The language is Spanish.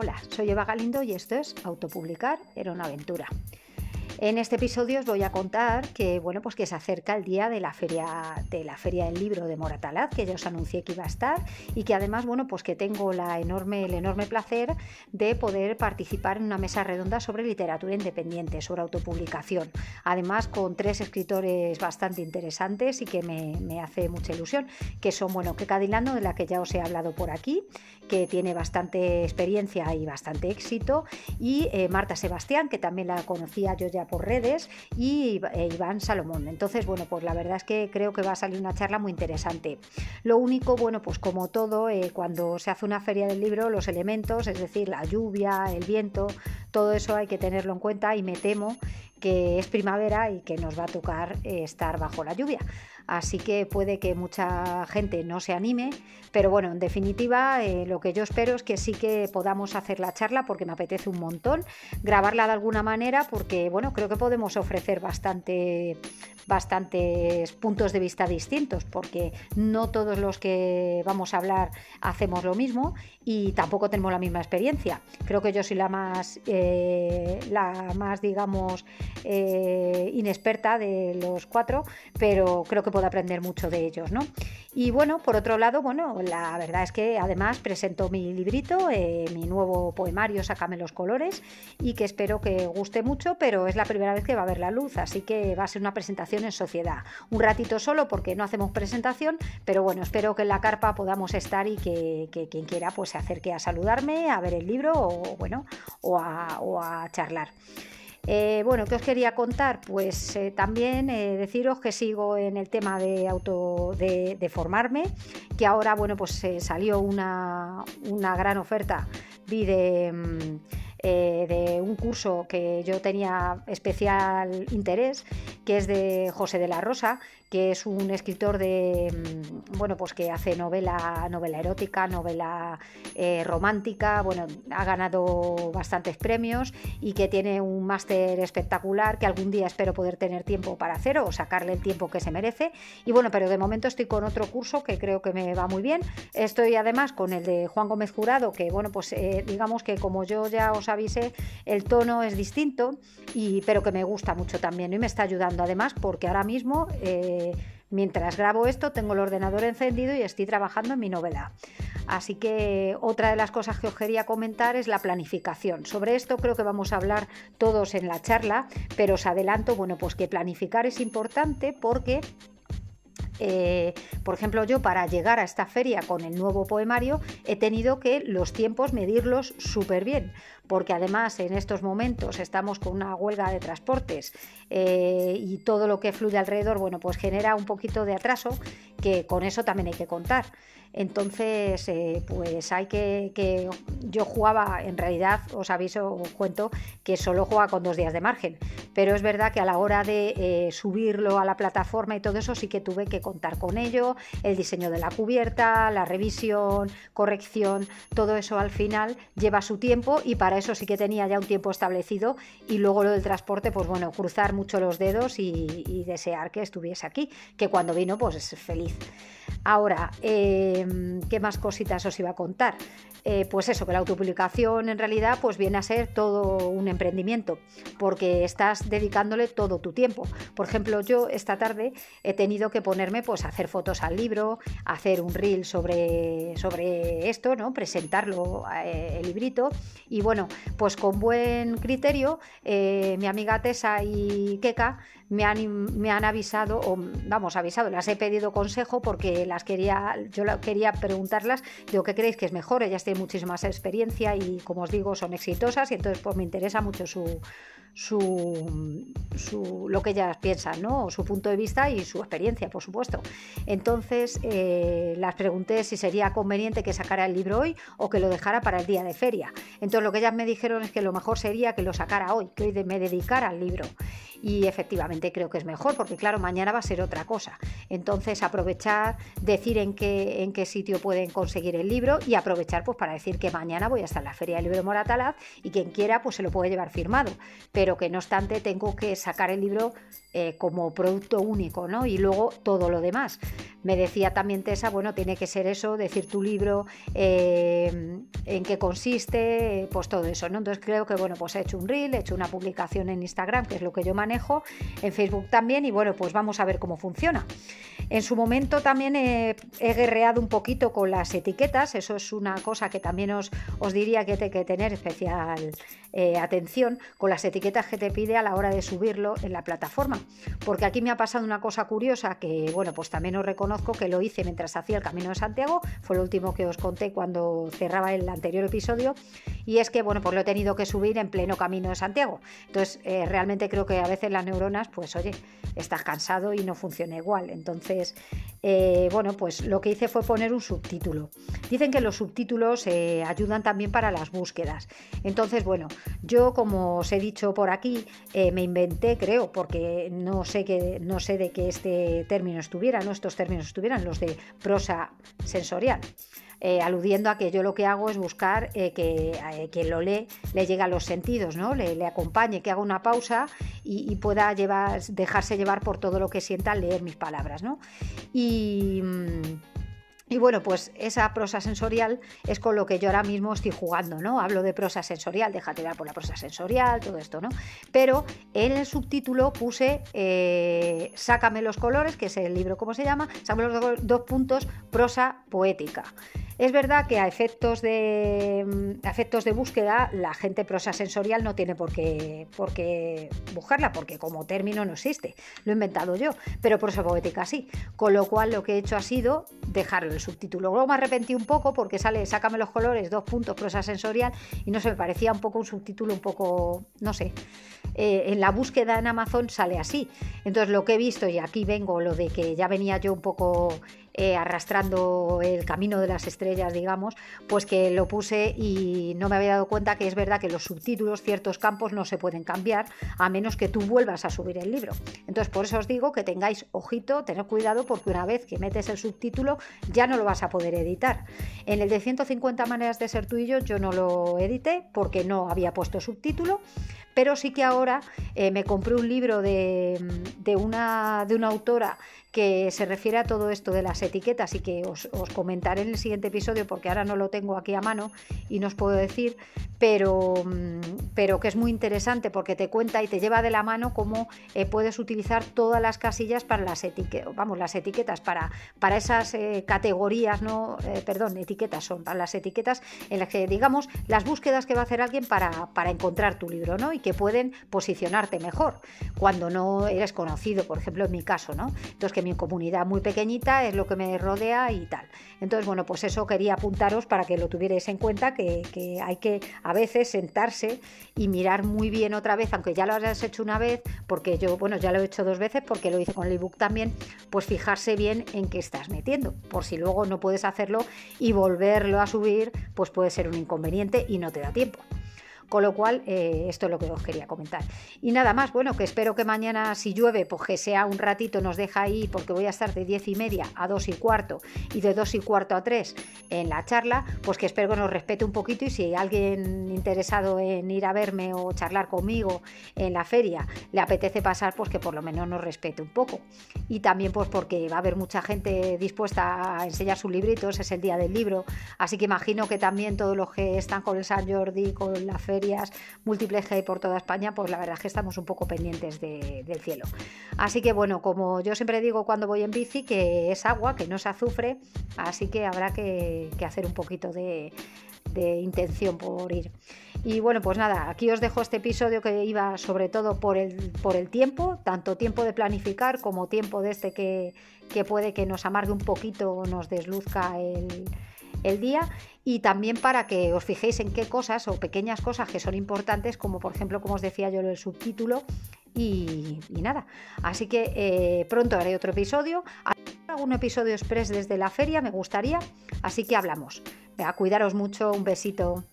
Hola, soy Eva Galindo y esto es Autopublicar era una aventura. En este episodio os voy a contar que bueno, pues que se acerca el día de la feria de la feria del libro de Moratalaz, que ya os anuncié que iba a estar y que además bueno, pues que tengo la enorme el enorme placer de poder participar en una mesa redonda sobre literatura independiente, sobre autopublicación. Además con tres escritores bastante interesantes y que me, hace mucha ilusión, que son bueno, que Cadilano, de la que ya os he hablado por aquí, que tiene bastante experiencia y bastante éxito, y eh, Marta Sebastián, que también la conocía yo ya por redes, y e Iván Salomón. Entonces, bueno, pues la verdad es que creo que va a salir una charla muy interesante. Lo único, bueno, pues como todo, eh, cuando se hace una feria del libro, los elementos, es decir, la lluvia, el viento, todo eso hay que tenerlo en cuenta y me temo que es primavera y que nos va a tocar eh, estar bajo la lluvia. Así que puede que mucha gente no se anime, pero bueno, en definitiva, eh, lo que yo espero es que sí que podamos hacer la charla porque me apetece un montón, grabarla de alguna manera porque bueno, creo que podemos ofrecer bastante, bastantes puntos de vista distintos porque no todos los que vamos a hablar hacemos lo mismo y tampoco tenemos la misma experiencia. Creo que yo soy la más, eh, la más digamos, eh, inexperta de los cuatro, pero creo que aprender mucho de ellos, ¿no? Y bueno, por otro lado, bueno, la verdad es que además presento mi librito, eh, mi nuevo poemario, Sácame los colores, y que espero que guste mucho, pero es la primera vez que va a ver la luz, así que va a ser una presentación en sociedad. Un ratito solo porque no hacemos presentación, pero bueno, espero que en la carpa podamos estar y que, quien quiera pues se acerque a saludarme, a ver el libro o bueno, o a charlar. Eh, bueno, ¿qué os quería contar? Pues eh, también eh, deciros que sigo en el tema de auto de, formarme, que ahora bueno, pues salió una, una, gran oferta. Vi de. Mm, de un curso que yo tenía especial interés, que es de José de la Rosa, que es un escritor de mm, bueno pues que hace novela novela erótica novela eh, romántica bueno ha ganado bastantes premios y que tiene un máster espectacular que algún día espero poder tener tiempo para hacer o sacarle el tiempo que se merece. Y bueno pero de momento estoy con otro curso que creo que me va muy bien. Estoy además con el de Juan Gómez Jurado que bueno pues eh, digamos que como yo ya os avise, el tono es distinto, y, pero que me gusta mucho también y me está ayudando además porque ahora mismo... Eh, mientras grabo esto, tengo el ordenador encendido y estoy trabajando en mi novela. Así que otra de las cosas que os quería comentar es la planificación. Sobre esto creo que vamos a hablar todos en la charla, pero os adelanto, bueno, pues que planificar es importante porque eh, por ejemplo, yo para llegar a esta feria con el nuevo poemario he tenido que los tiempos medirlos súper bien, porque además en estos momentos estamos con una huelga de transportes eh, y todo lo que fluye alrededor, bueno, pues genera un poquito de atraso, que con eso también hay que contar. Entonces, eh, pues hay que, que, Yo jugaba, en realidad, os aviso, os cuento, que solo juega con dos días de margen. Pero es verdad que a la hora de eh, subirlo a la plataforma y todo eso, sí que tuve que contar con ello. El diseño de la cubierta, la revisión, corrección, todo eso al final lleva su tiempo y para eso sí que tenía ya un tiempo establecido. Y luego lo del transporte, pues bueno, cruzar mucho los dedos y, y desear que estuviese aquí, que cuando vino, pues es Ahora, em, ¿qué más cositas os iba a contar? Eh, pues eso, que la autopublicación en realidad pues viene a ser todo un emprendimiento, porque estás dedicándole todo tu tiempo. Por ejemplo, yo esta tarde he tenido que ponerme pues a hacer fotos al libro, hacer un reel sobre, sobre esto, ¿no? presentarlo, eh, el librito, y bueno, pues con buen criterio, eh, mi amiga Tessa y Keka me han, me han avisado, o vamos, avisado, las he pedido porque las quería, yo quería preguntarlas, digo, ¿qué creéis que es mejor? Ellas tienen muchísima experiencia y, como os digo, son exitosas y entonces pues me interesa mucho su, su, lo que ellas piensan, ¿no? su punto de vista y su experiencia, por supuesto. Entonces eh, las pregunté si sería conveniente que sacara el libro hoy o que lo dejara para el día de feria. Entonces lo que ellas me dijeron es que lo mejor sería que lo sacara hoy, que hoy me dedicara al libro. Y efectivamente creo que es mejor, porque claro, mañana va a ser otra cosa. Entonces aprovechar, decir en qué, en qué sitio pueden conseguir el libro y aprovechar pues para decir que mañana voy a estar en la Feria del Libro Moratalaz y quien quiera pues se lo puede llevar firmado. Pero que no obstante tengo que sacar el libro eh, como producto único, ¿no? Y luego todo lo demás. Me decía también Tessa, bueno, tiene que ser eso, decir tu libro, eh, en qué consiste, pues todo eso, ¿no? Entonces creo que, bueno, pues he hecho un reel, he hecho una publicación en Instagram, que es lo que yo manejo, en Facebook también, y bueno, pues vamos a ver cómo funciona. En su momento también he, guerreado un poquito con las etiquetas, eso es una cosa que también os, os diría que hay que tener especial eh, atención con las etiquetas que te pide a la hora de subirlo en la plataforma. Porque aquí me ha pasado una cosa curiosa que, bueno, pues también os reconozco que lo hice mientras hacía el Camino de Santiago, fue lo último que os conté cuando cerraba el anterior episodio, y es que, bueno, pues lo he tenido que subir en pleno Camino de Santiago. Entonces, eh, realmente creo que a veces las neuronas, pues oye, estás cansado y no funciona igual. Entonces, eh, bueno, pues lo que hice fue poner un subtítulo. Dicen que los subtítulos ayudan también para las búsquedas. Entonces, bueno, yo, como os he dicho por aquí, eh, me inventé, creo, porque no sé, que, no sé de qué este término estuviera, ¿no? estos términos estuvieran, los de prosa sensorial. Eh, aludiendo a que yo lo que hago es buscar eh, que quien lo lee le llegue a los sentidos, ¿no? le, acompañe, que haga una pausa y, pueda llevar, dejarse llevar por todo lo que sienta al leer mis palabras. ¿no? Y. Mm, y bueno, pues esa prosa sensorial es con lo que yo ahora mismo estoy jugando, ¿no? Hablo de prosa sensorial, déjate dar por la prosa sensorial, todo esto, ¿no? Pero en el subtítulo puse eh, Sácame los colores, que es el libro, ¿cómo se llama? Sácame los dos puntos, prosa poética. Es verdad que a efectos de, mm, búsqueda la gente prosa sensorial no tiene por qué, buscarla, porque como término no existe, lo he inventado yo, pero prosa poética sí. Con lo cual lo que he hecho ha sido dejarlo el subtítulo. Luego me arrepentí un poco porque sale Sácame los colores, dos puntos, prosa sensorial, y no sé, me parecía un poco un subtítulo un poco, no sé. Eh, en la búsqueda en Amazon sale así. Entonces lo que he visto, y aquí vengo, lo de que ya venía yo un poco eh, arrastrando el camino de las estrellas, digamos, pues que lo puse y no me había dado cuenta que es verdad que los subtítulos, ciertos campos no se pueden cambiar a menos que tú vuelvas a subir el libro. Entonces, por eso os digo que tengáis ojito, tened cuidado porque una vez que metes el subtítulo ya no lo vas a poder editar. En el de 150 maneras de ser tú y yo, yo no lo edité porque no había puesto subtítulo, pero sí que ahora eh, me compré un libro de, una, de una autora que se refiere a todo esto de las etiquetas y que os, comentaré en el siguiente episodio porque ahora no lo tengo aquí a mano y no os puedo decir, pero, mm, pero que es muy interesante porque te cuenta y te lleva de la mano cómo eh, puedes utilizar todas las casillas para las etiquetas, vamos, las etiquetas para, para esas eh, categorías, no, eh, perdón, etiquetas son para las etiquetas en las que digamos las búsquedas que va a hacer alguien para, para encontrar tu libro, ¿no? Y que pueden posicionarte mejor cuando no eres conocido, por ejemplo en mi caso, ¿no? Entonces que mi comunidad muy pequeñita es lo que me rodea y tal. Entonces, bueno, pues eso quería apuntaros para que lo tuvierais en cuenta, que, hay que a veces sentarse y mirar muy bien otra vez, aunque ya lo hayas hecho una vez, porque yo, bueno, ya lo he hecho dos veces, porque lo hice con el ebook también, pues fijarse bien en qué estás metiendo, por si luego no puedes hacerlo y volverlo a subir, pues puede ser un inconveniente y no te da tiempo. Con lo cual, eh, esto es lo que os quería comentar. Y nada más, bueno, que espero que mañana, si llueve, pues que sea un ratito, nos deja ahí, porque voy a estar de 10 y media a 2 y cuarto y de 2 y cuarto a 3 en la charla, pues que espero que nos respete un poquito y si alguien interesado en ir a verme o charlar conmigo en la feria le apetece pasar, pues que por lo menos nos respete un poco. Y también pues porque va a haber mucha gente dispuesta a enseñar sus libritos, es el día del libro, así que imagino que también todos los que están con el San Jordi, con la feria, múltiples que hay por toda España, pues la verdad es que estamos un poco pendientes del cielo. Así que bueno, como yo siempre digo cuando voy en bici, que es agua, que no es azufre, así que habrá que, hacer un poquito de, intención por ir. Y bueno, pues nada, aquí os dejo este episodio que iba sobre todo por el, por el tiempo, tanto tiempo de planificar como tiempo de este que, que puede que nos amargue un poquito o nos desluzca el, el día y también para que os fijéis en qué cosas o pequeñas cosas que son importantes, como por ejemplo, como os decía yo, el subtítulo y, nada. Así que eh, pronto haré otro episodio. Algún episodio express desde la feria, me gustaría. Así que hablamos. a cuidaros mucho, un besito.